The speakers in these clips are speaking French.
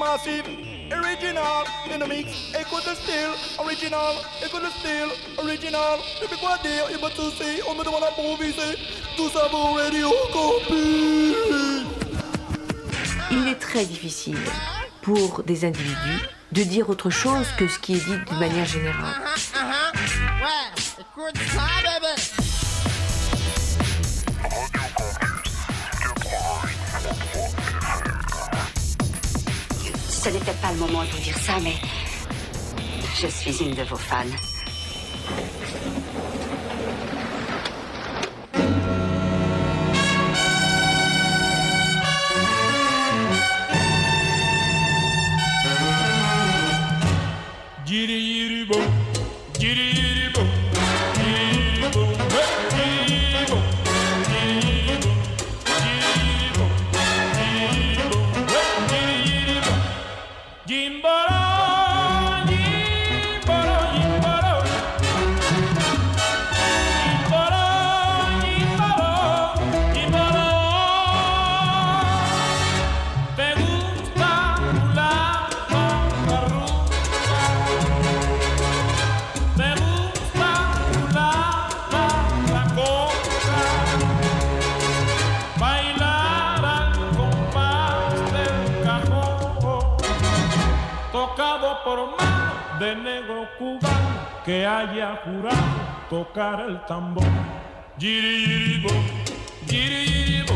massive, original in the mix. Écoute le style, original, écoute le style, original. Depuis quoi dire, il m'a toussé, on me demande d'improviser. Tout ça pour Radio Campus. Il est très difficile pour des individus de dire autre chose que ce qui est dit de manière générale. Ce n'était pas le moment de vous dire ça, mais je suis une de vos fans. Que haya jurado tocar el tambor. Yiribo, yiribo,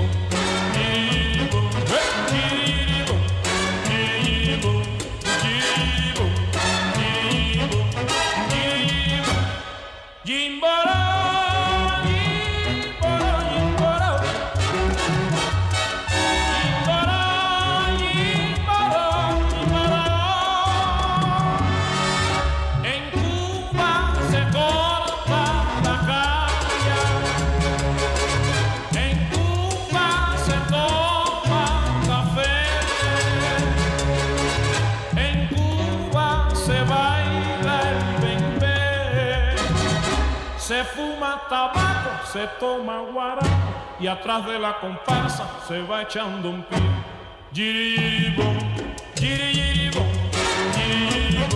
se toma guarapo y atrás de la comparsa se va echando un pie. Giribo, giribo, giribo,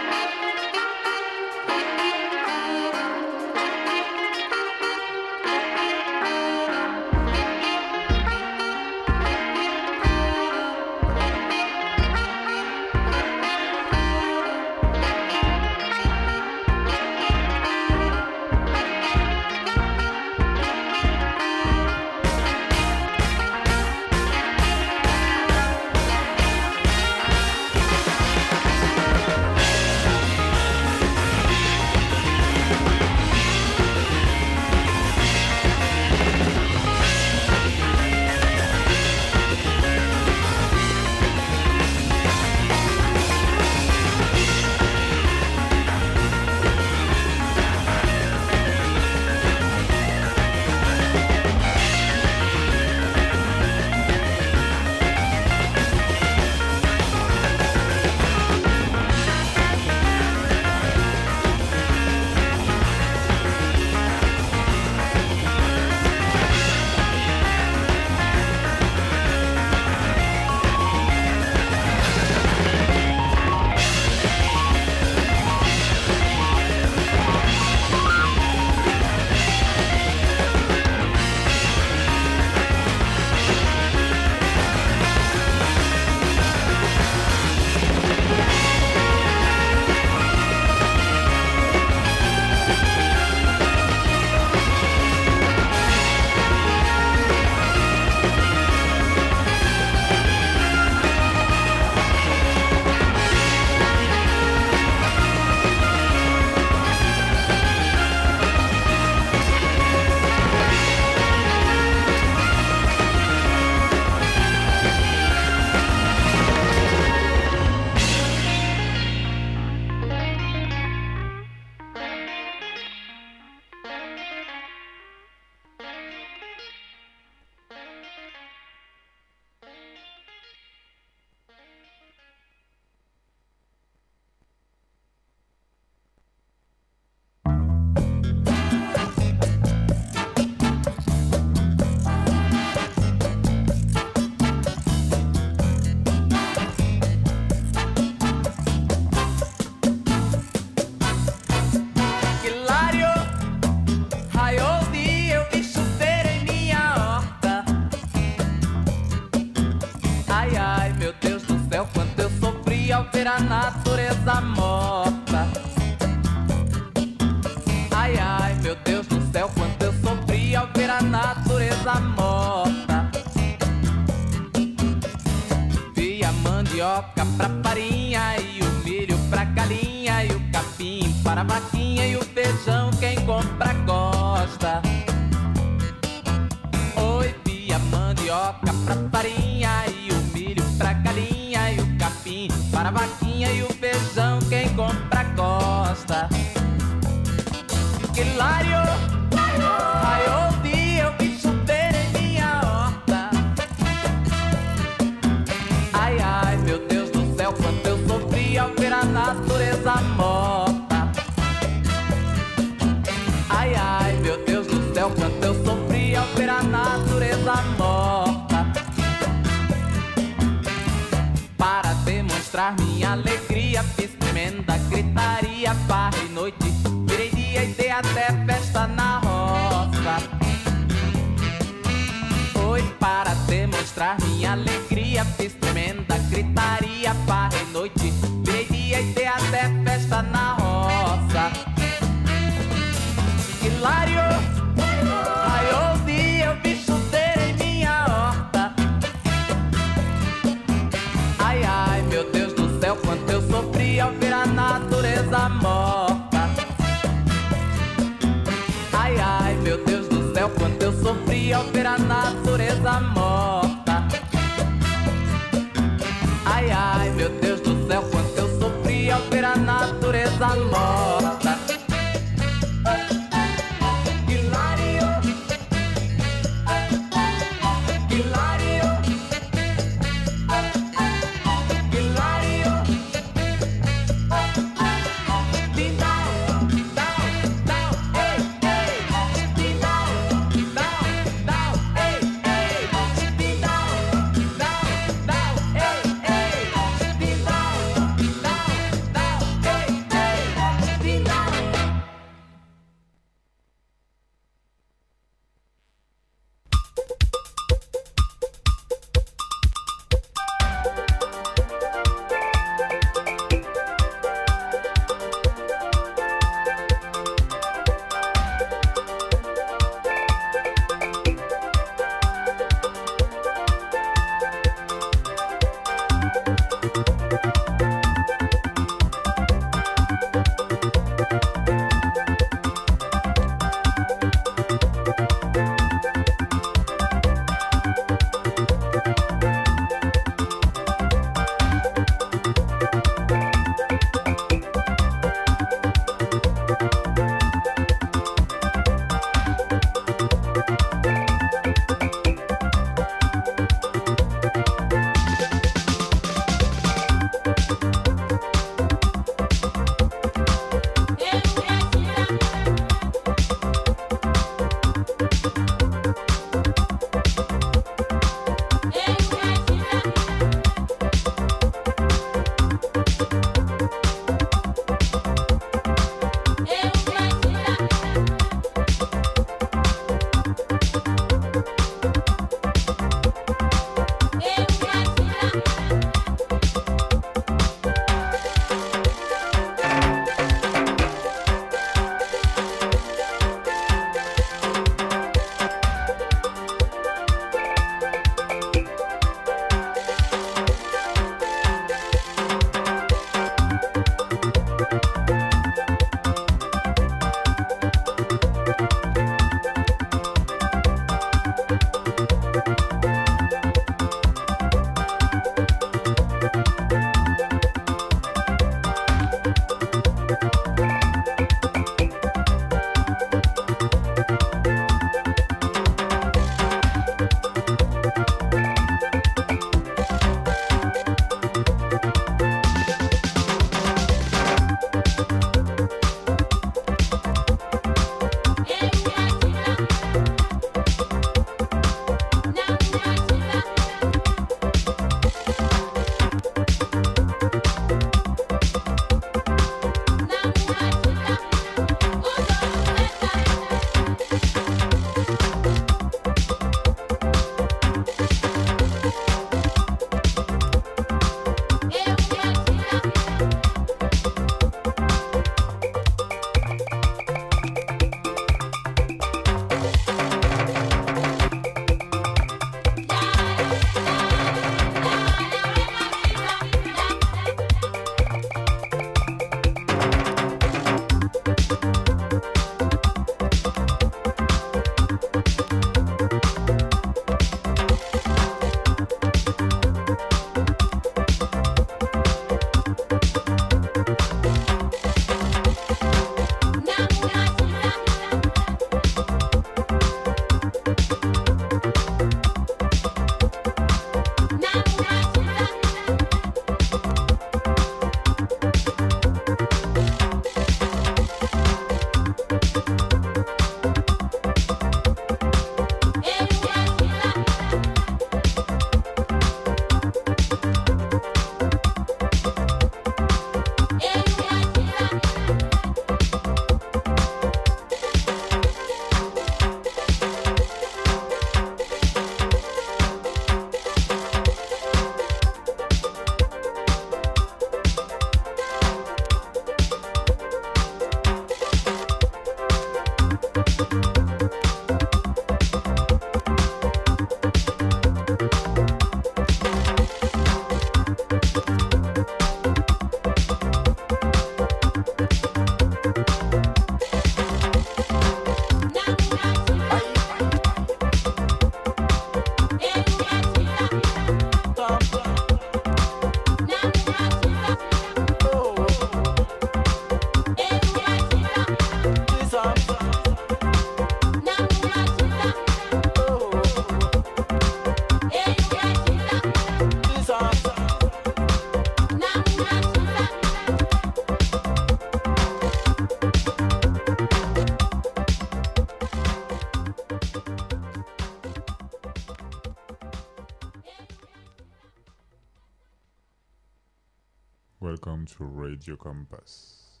Radio Compass.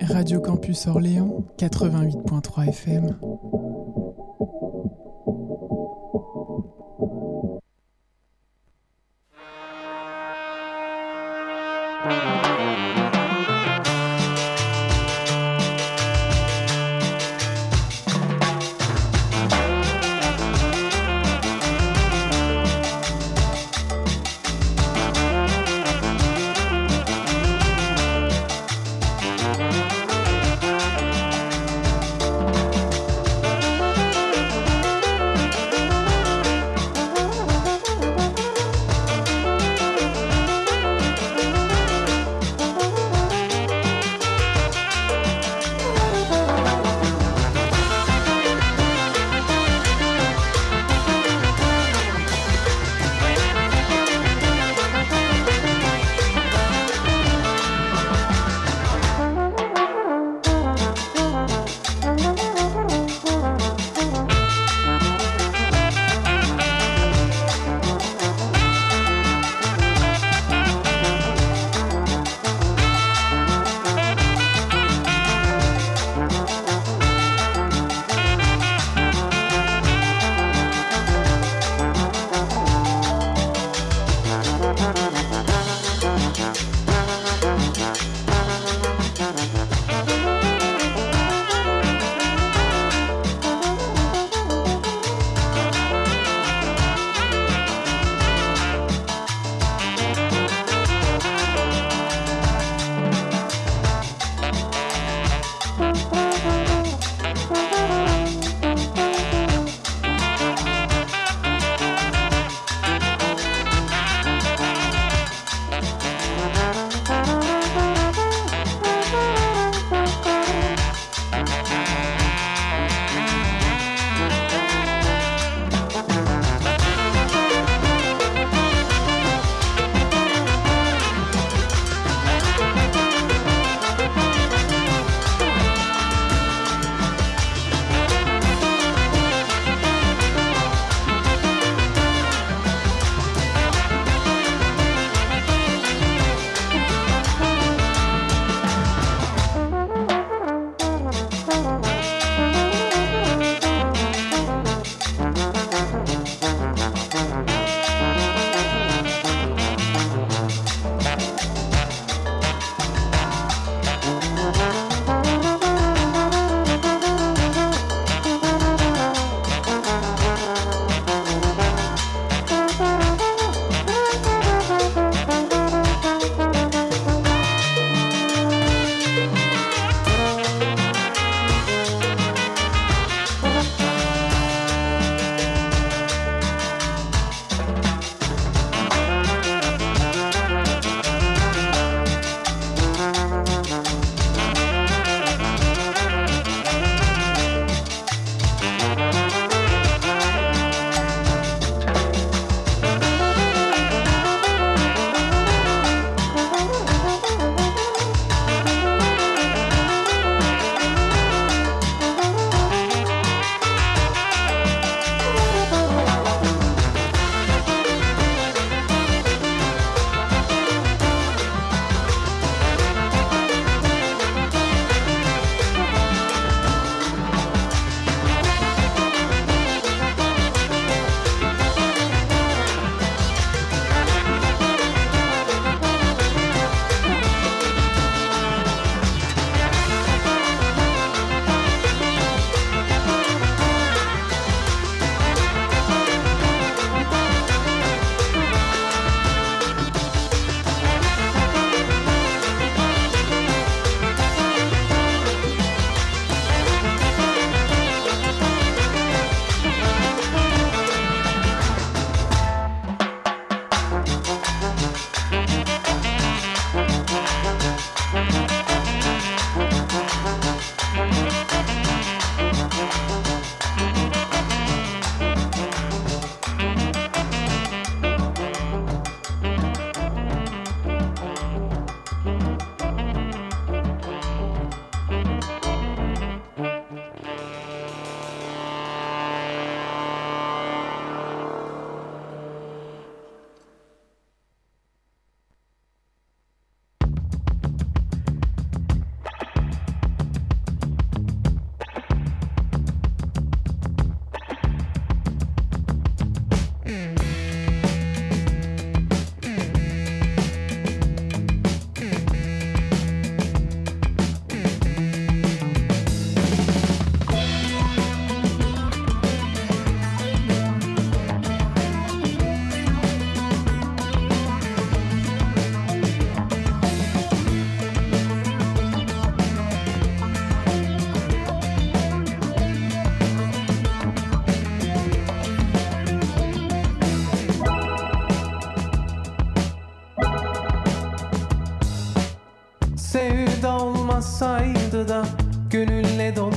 Radio Campus Orléans 88.3 FM. Gönülle dolu.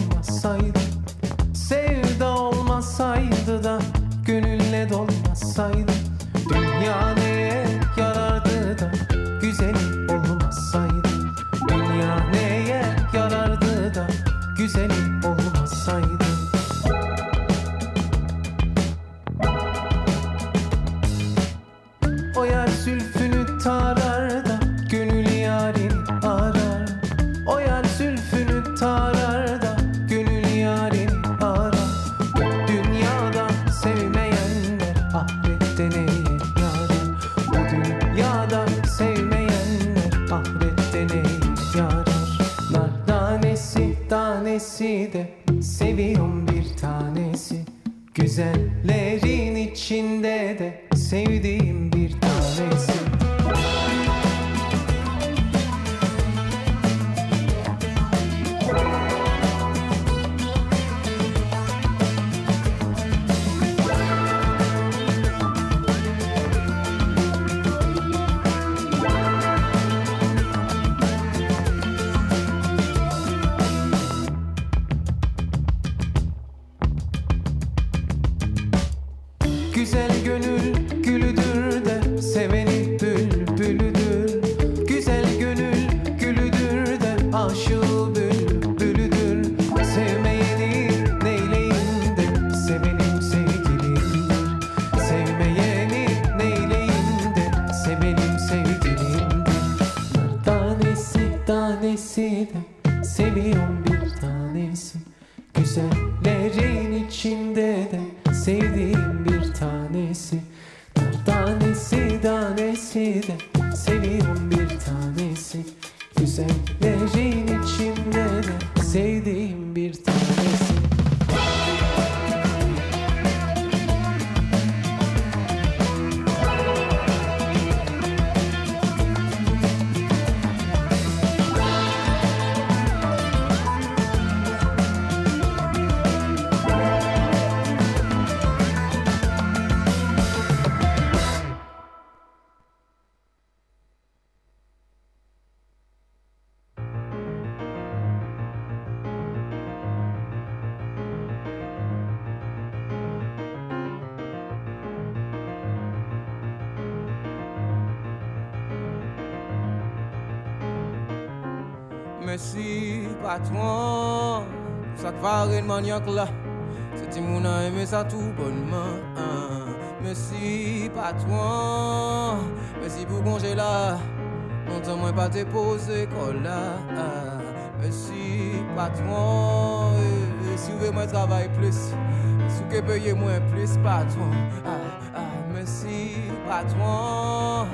Patron. Ah, ah, merci, patron.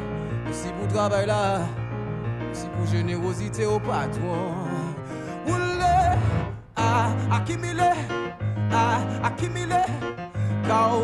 Merci pour le travail là. Merci pour générosité au patron. Oulé, ah, accumulé, ah, accumulé. Car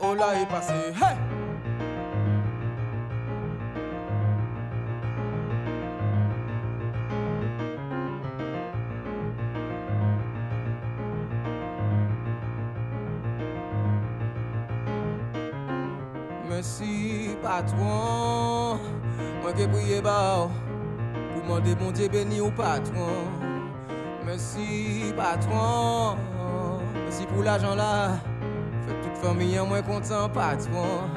oh là est passé. Hey! Merci, patron. Moi qui prié bas pour demander bon Dieu béni au patron. Merci, patron. Merci pour là. Fait toute famille en moins content, patron.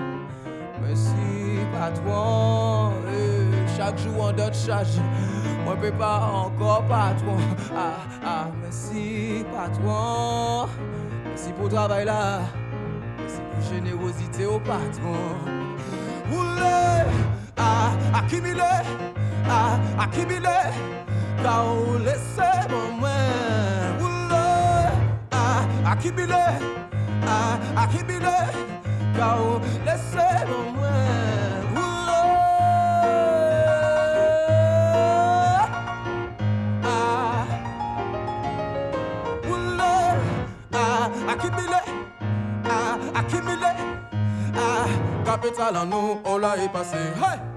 Merci, patron. Eh, chaque jour en d'autres charge. Moi, peux pas encore, patron. Ah, ah, merci, patron. Merci pour le travail là. Merci pour générosité au patron. Oulé, ah, accumulé, ah. Car on laissez mon main. Oulé, ah, accumulé, ah, accumulé. Car on laissez mon main. Oulé, ah, oulé, ah, accumulé, ah, accumulé. Ah, capital en nous, on l'a est passé. Hey!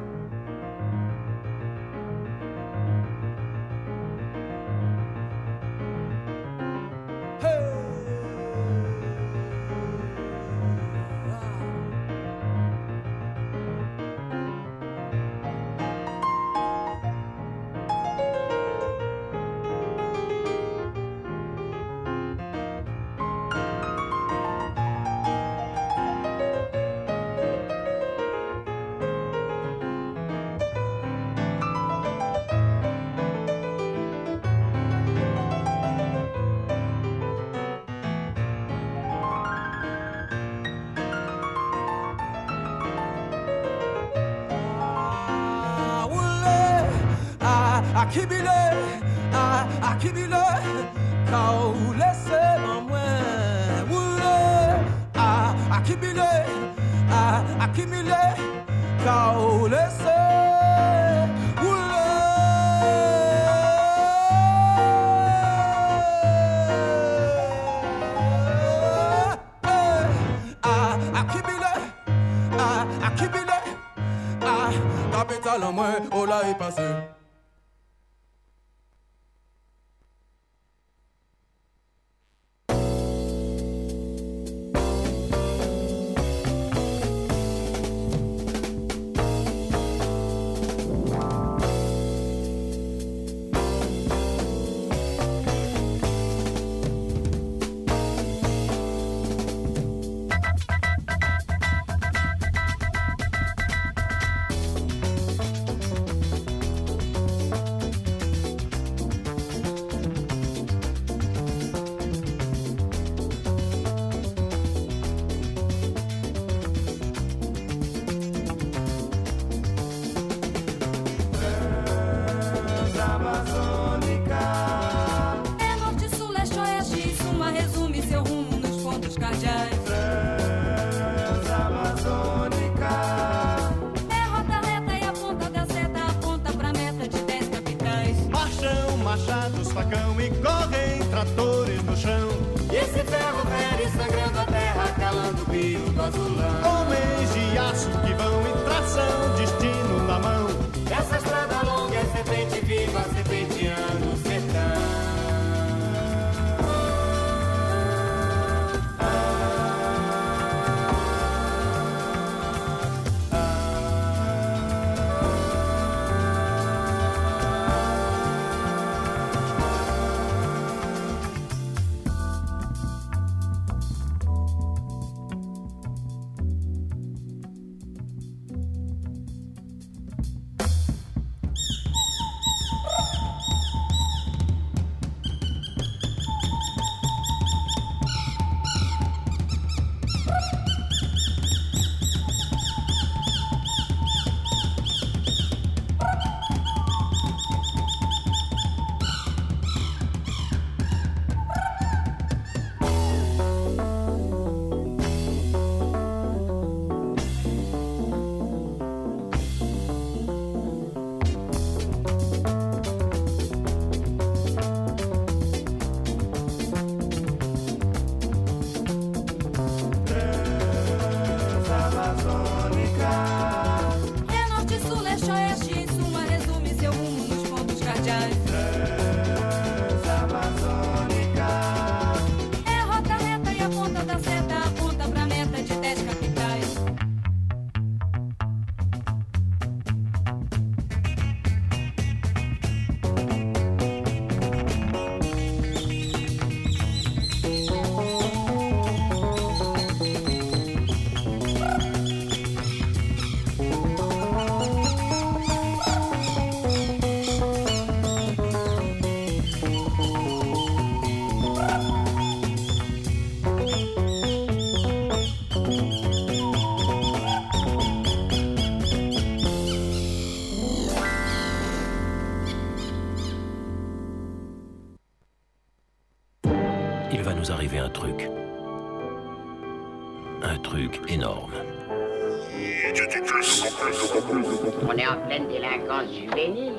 pleine délinquance juvénile.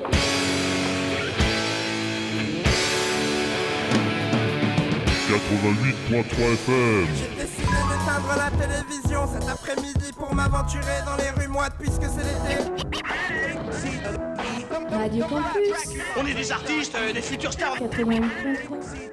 « 88.3 FM. J'ai décidé d'éteindre la télévision cet après-midi pour m'aventurer dans les rues moites puisque c'est l'été. Radio On est des artistes, euh, des futurs stars. 88.3.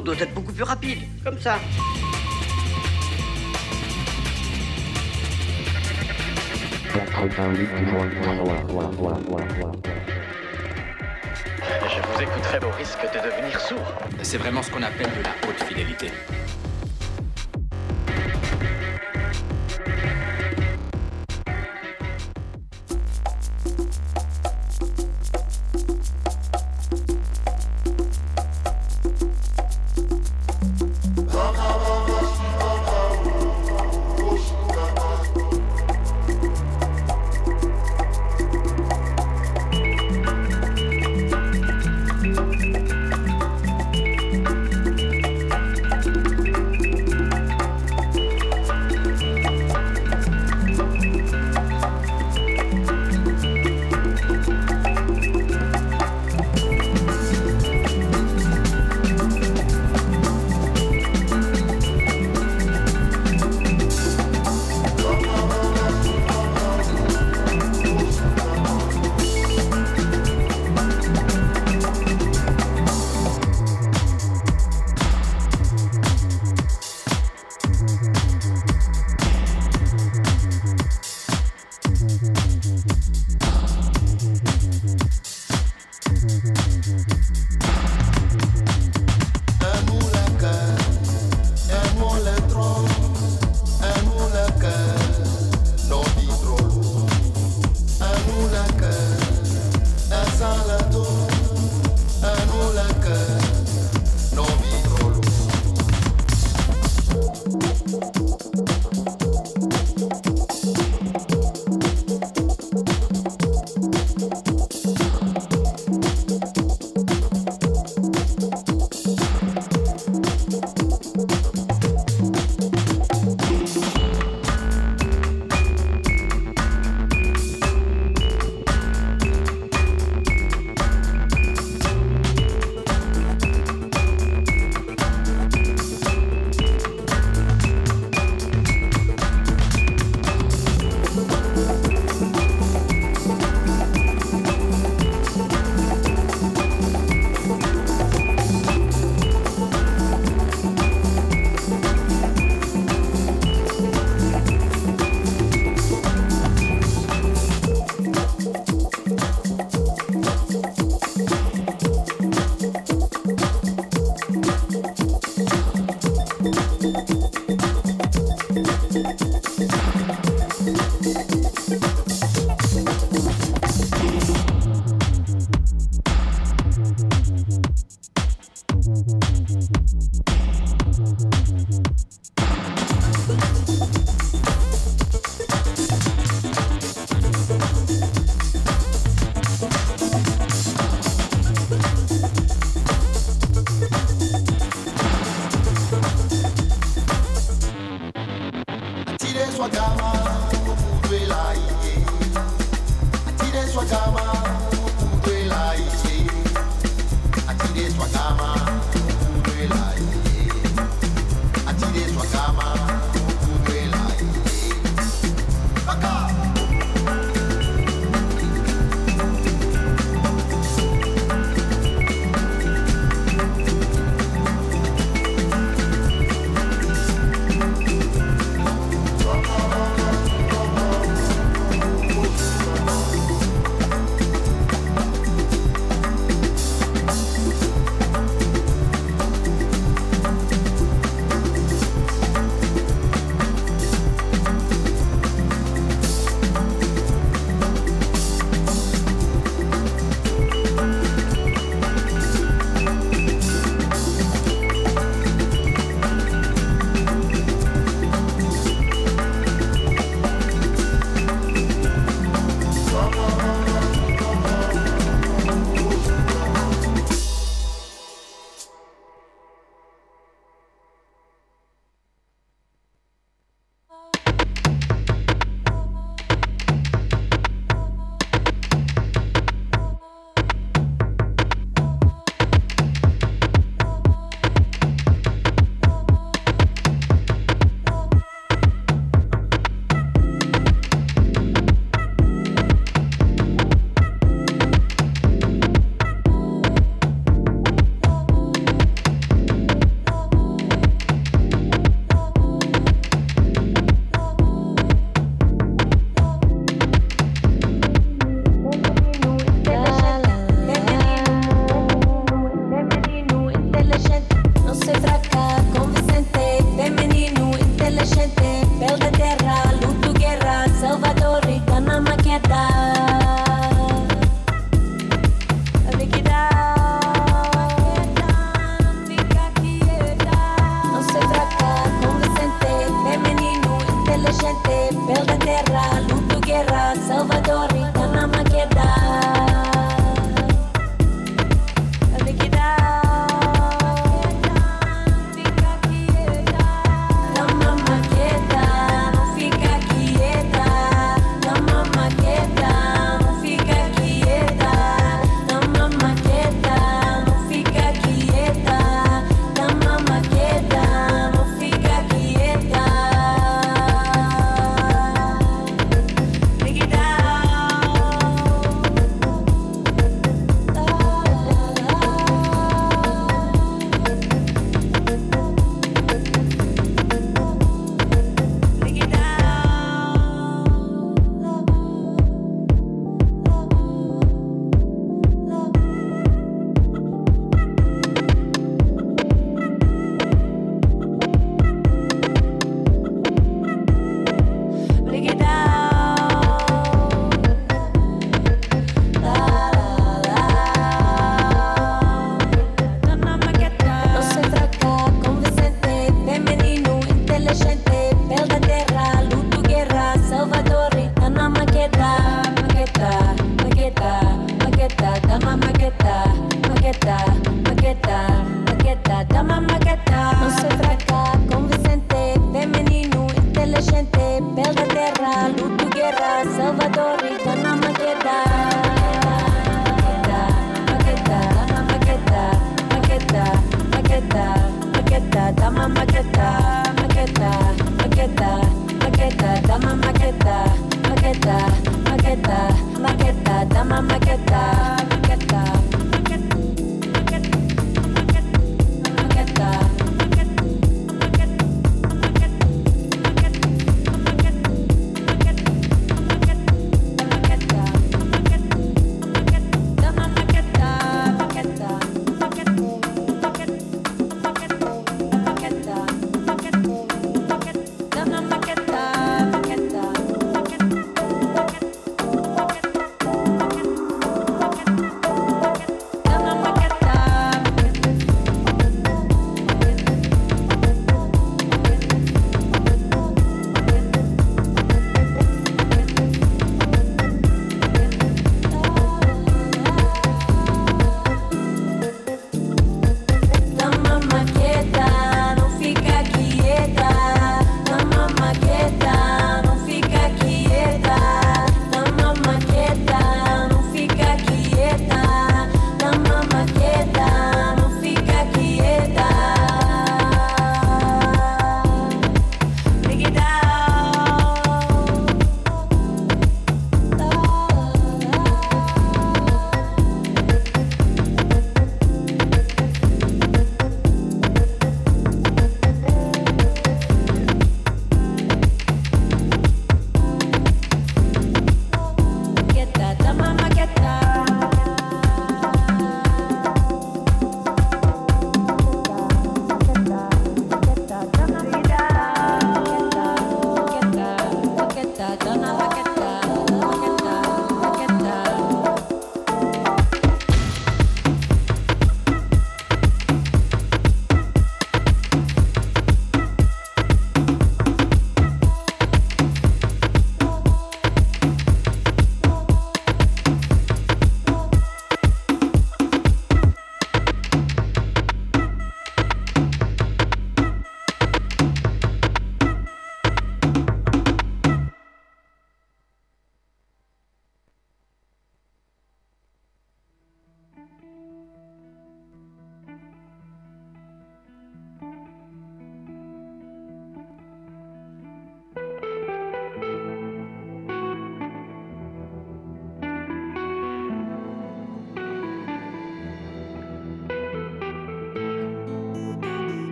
Doit être beaucoup plus rapide, comme ça. Je vous écouterez au risque de devenir sourd. C'est vraiment ce qu'on appelle de la haute fidélité.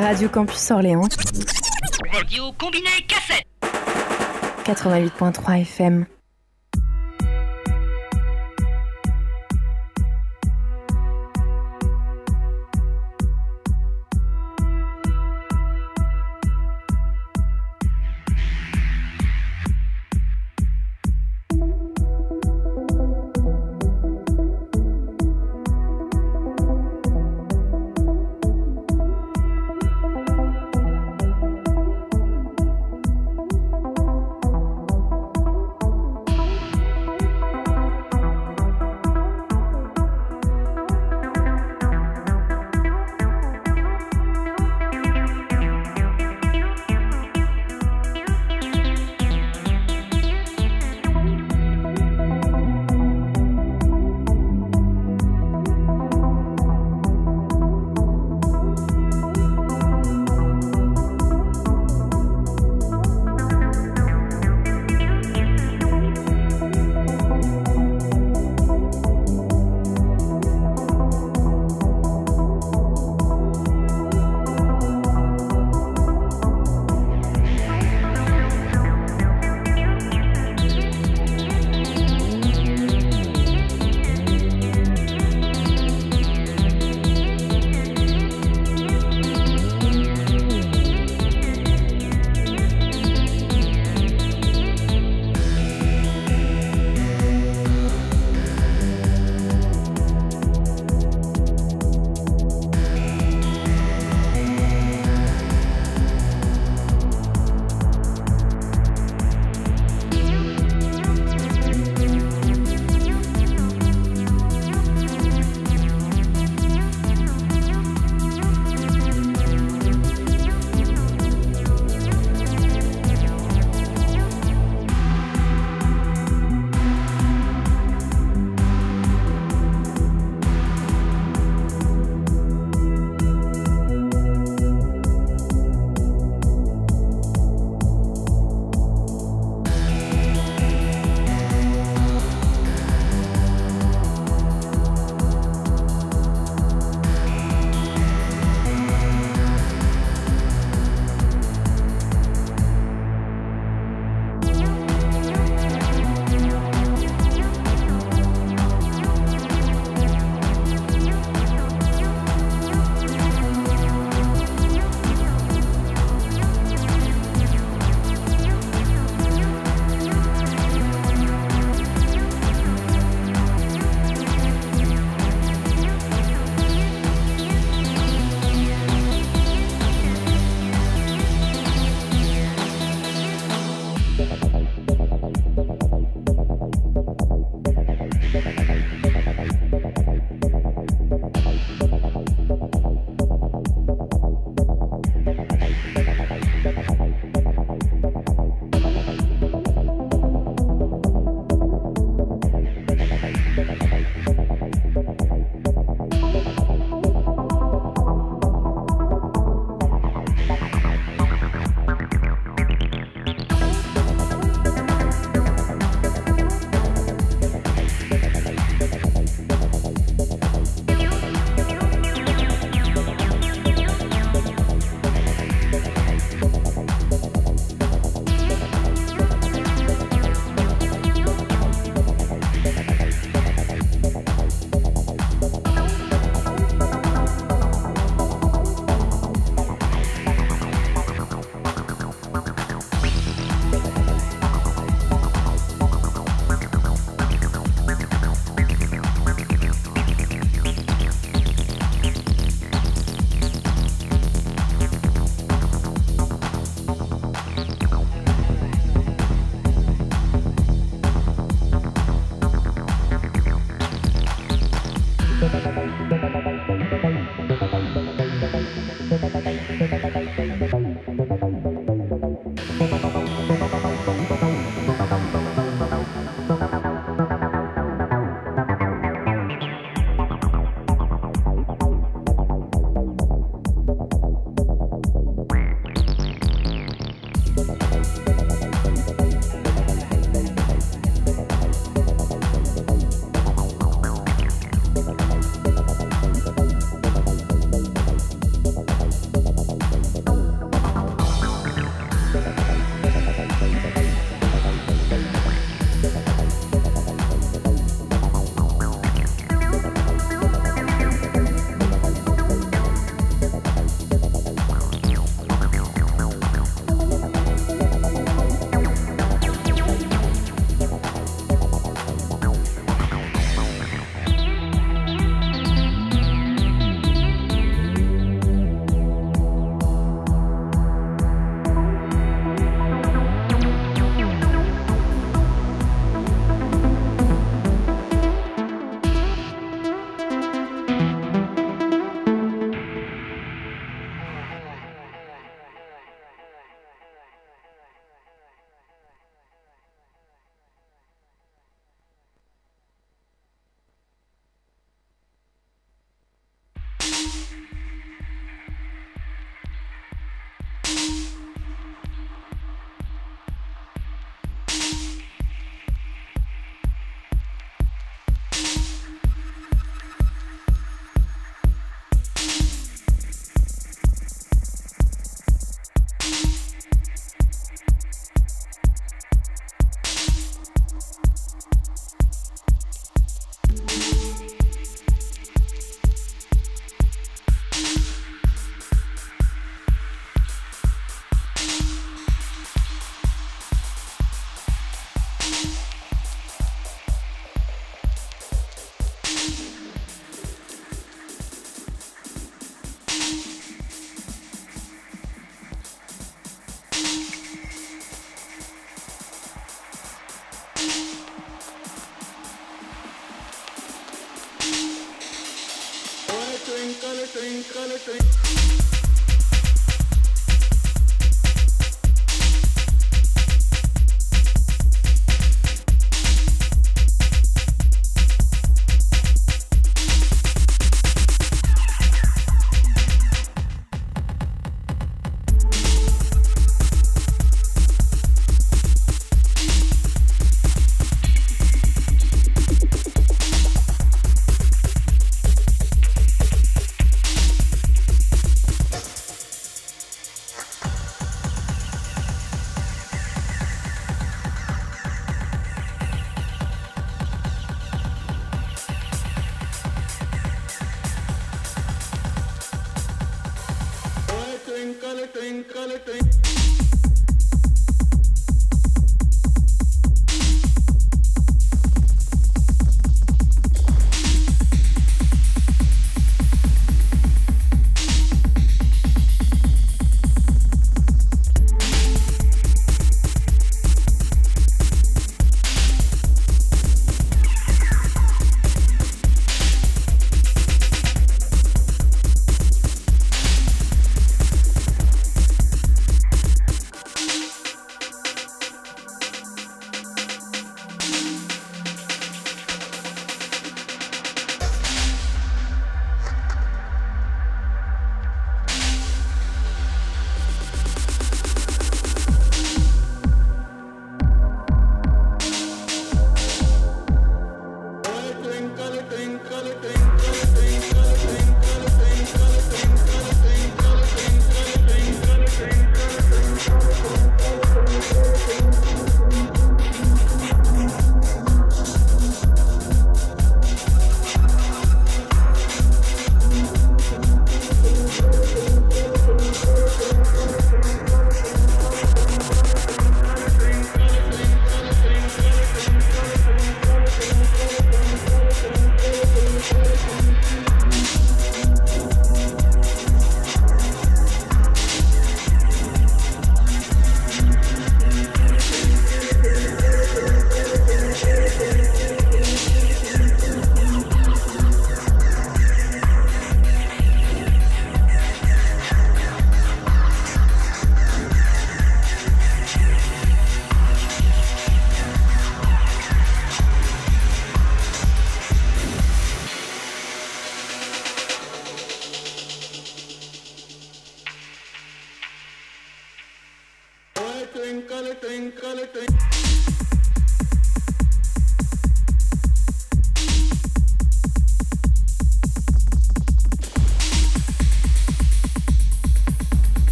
Radio Campus Orléans, Radio combiné cassette 88.3 FM.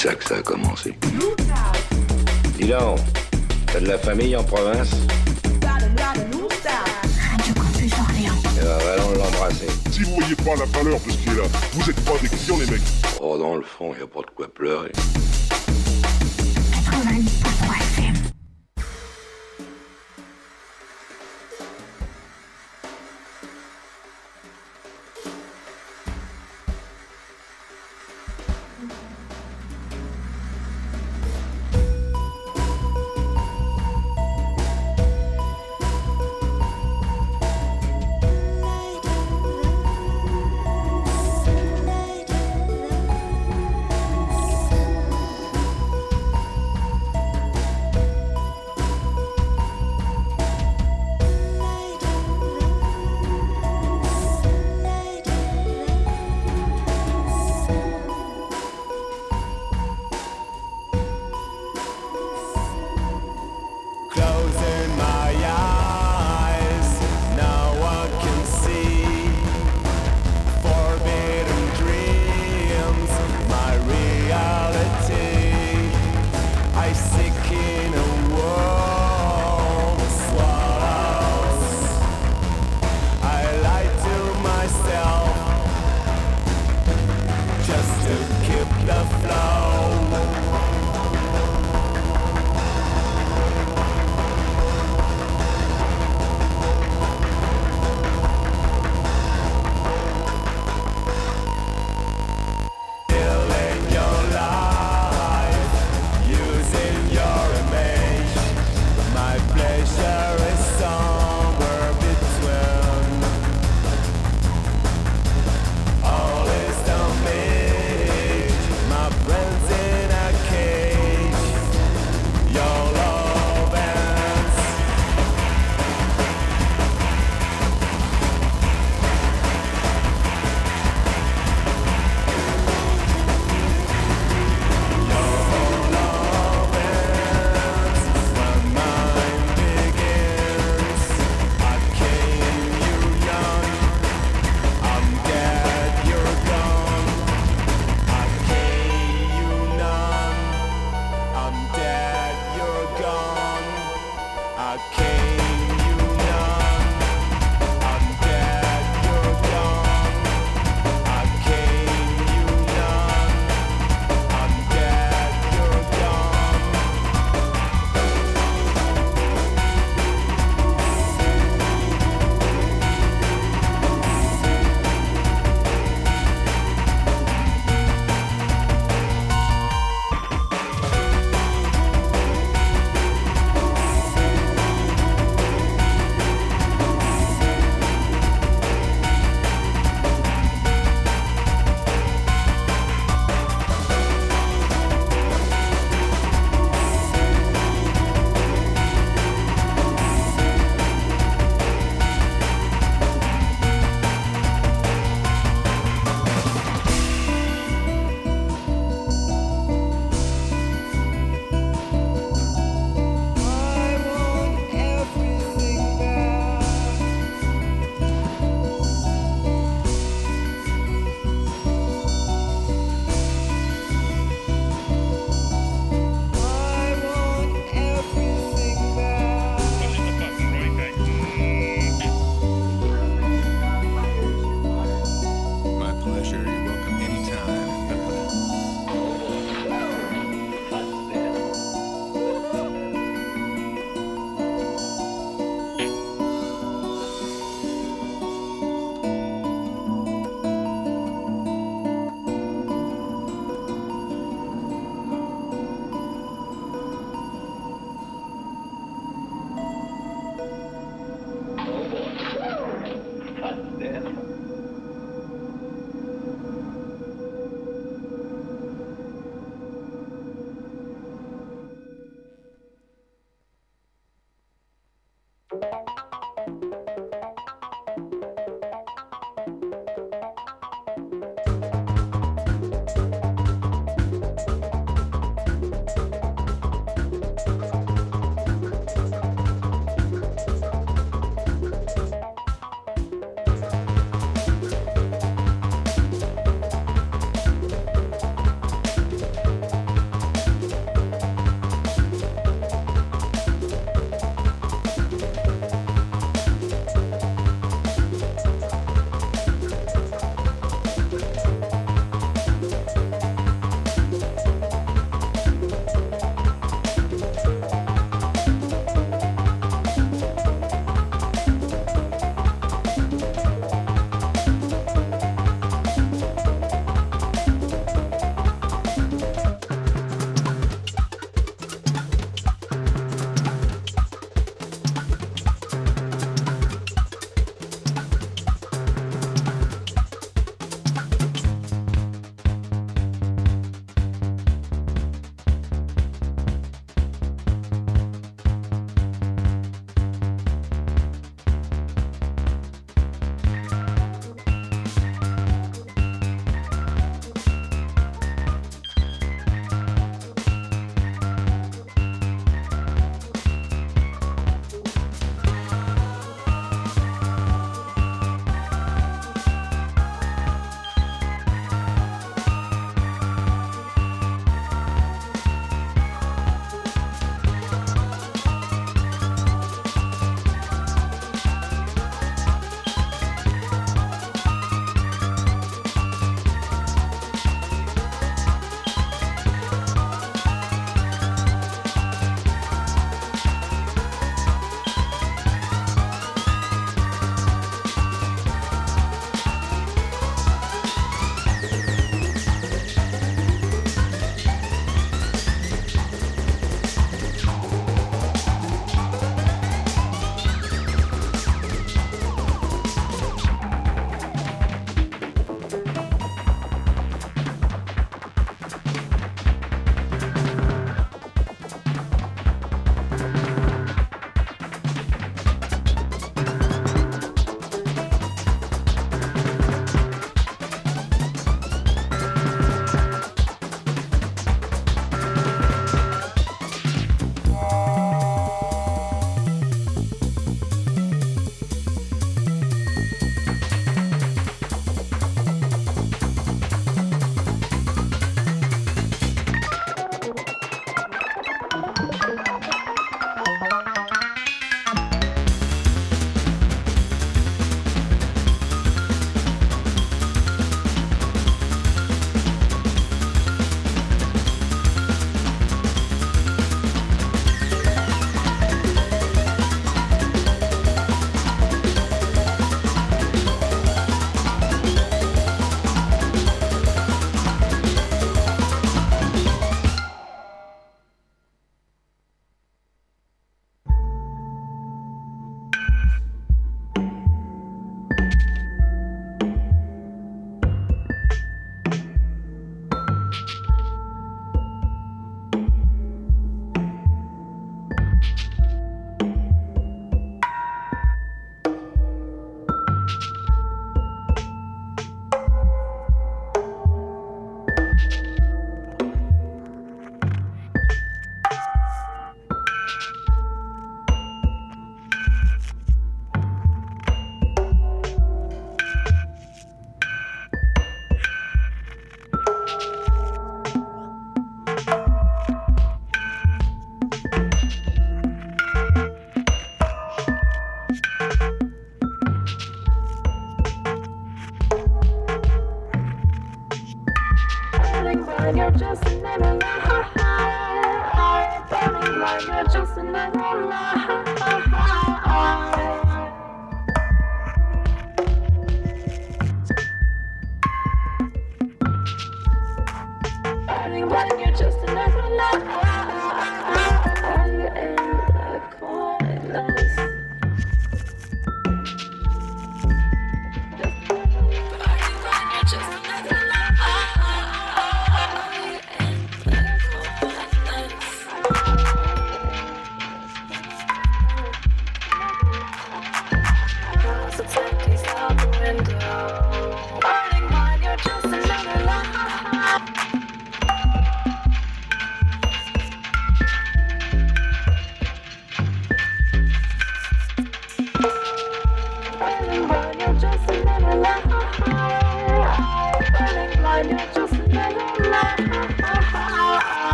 C'est ça que ça a commencé. Dis donc, t'as de la famille en province? Radio eh ben, va allons l'embrasser. Si vous voyez pas la valeur de ce qui est là, vous êtes pas des clients les mecs. Oh, dans le fond, y a pas de quoi pleurer.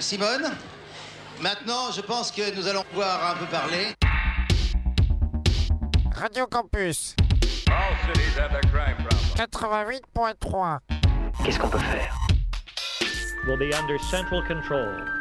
Simone, maintenant, je pense que nous allons pouvoir un peu parler. Radio Campus 88.3 Qu'est-ce qu'on peut faire? Will be under central control.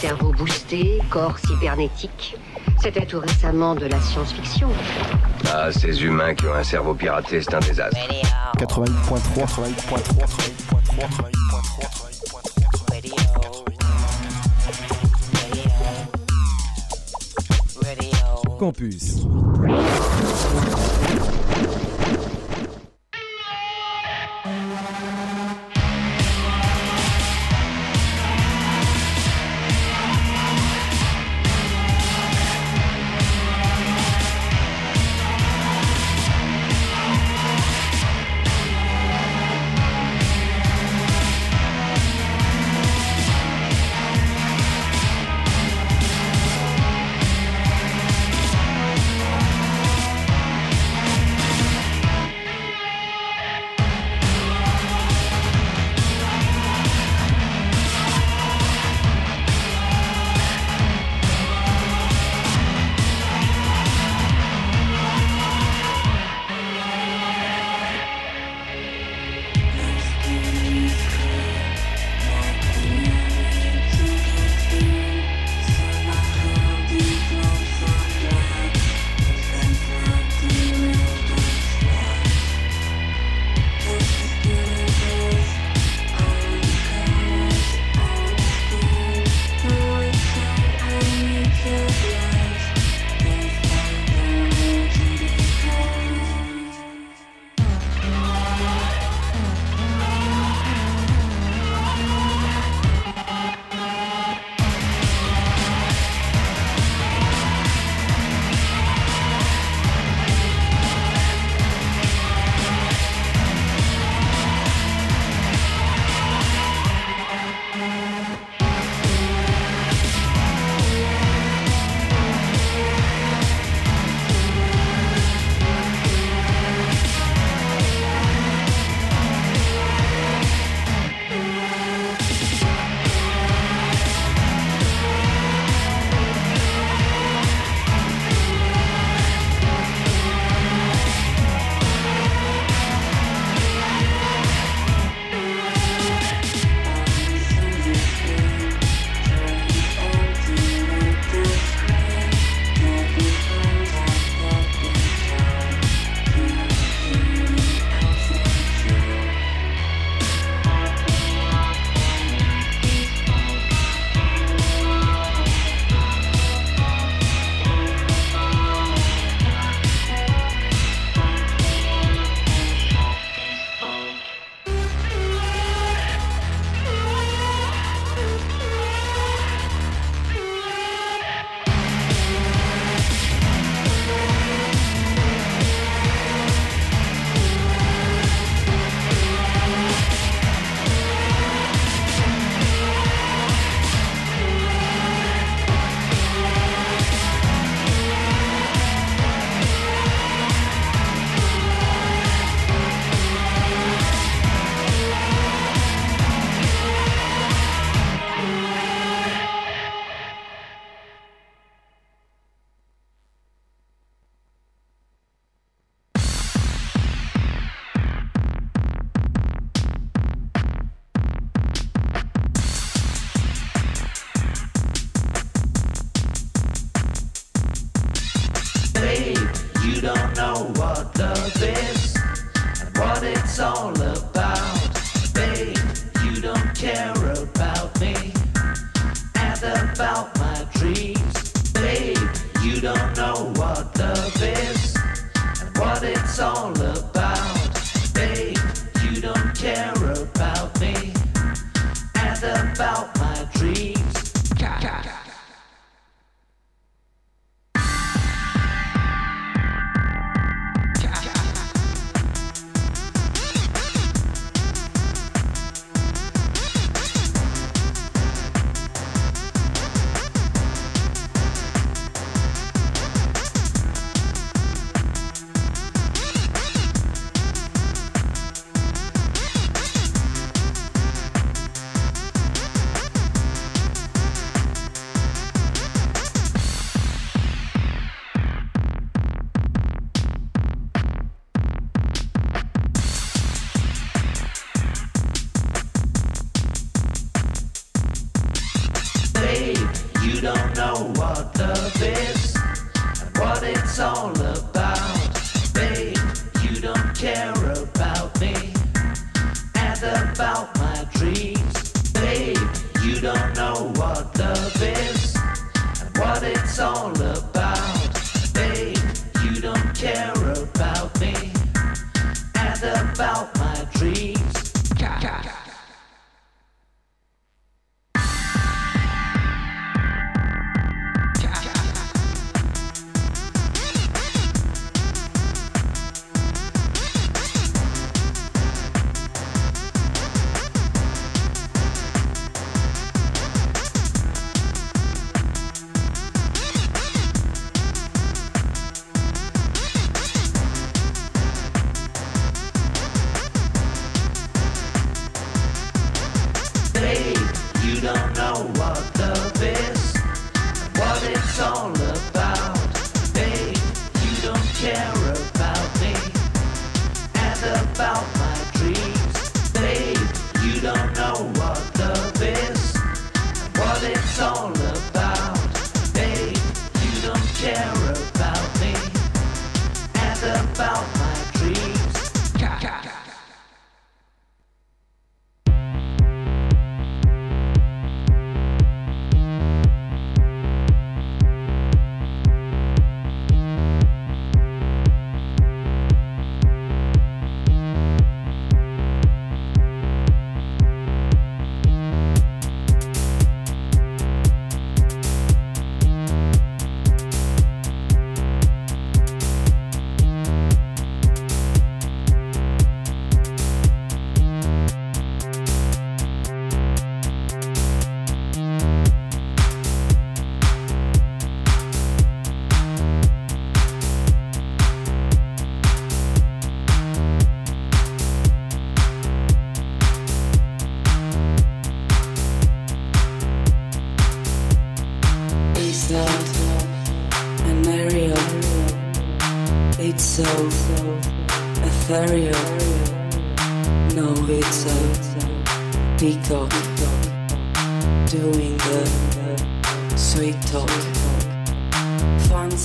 Cerveau boosté, corps cybernétique. C'était tout récemment de la science-fiction. Ah, ces humains qui ont un cerveau piraté, c'est un désastre. 88.3, 88.3, Campus. what love and what it's all about. Babe, you don't care about me and about my dreams. Babe, you don't know what love is and what it's all about. Babe, you don't care about me and about my dreams.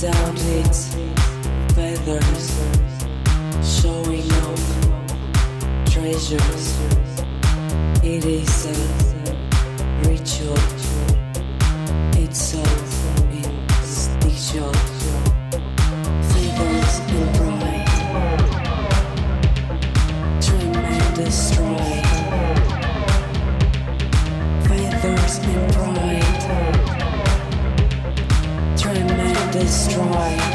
turns it's feathers showing no treasures. It is a ritual. It's a time.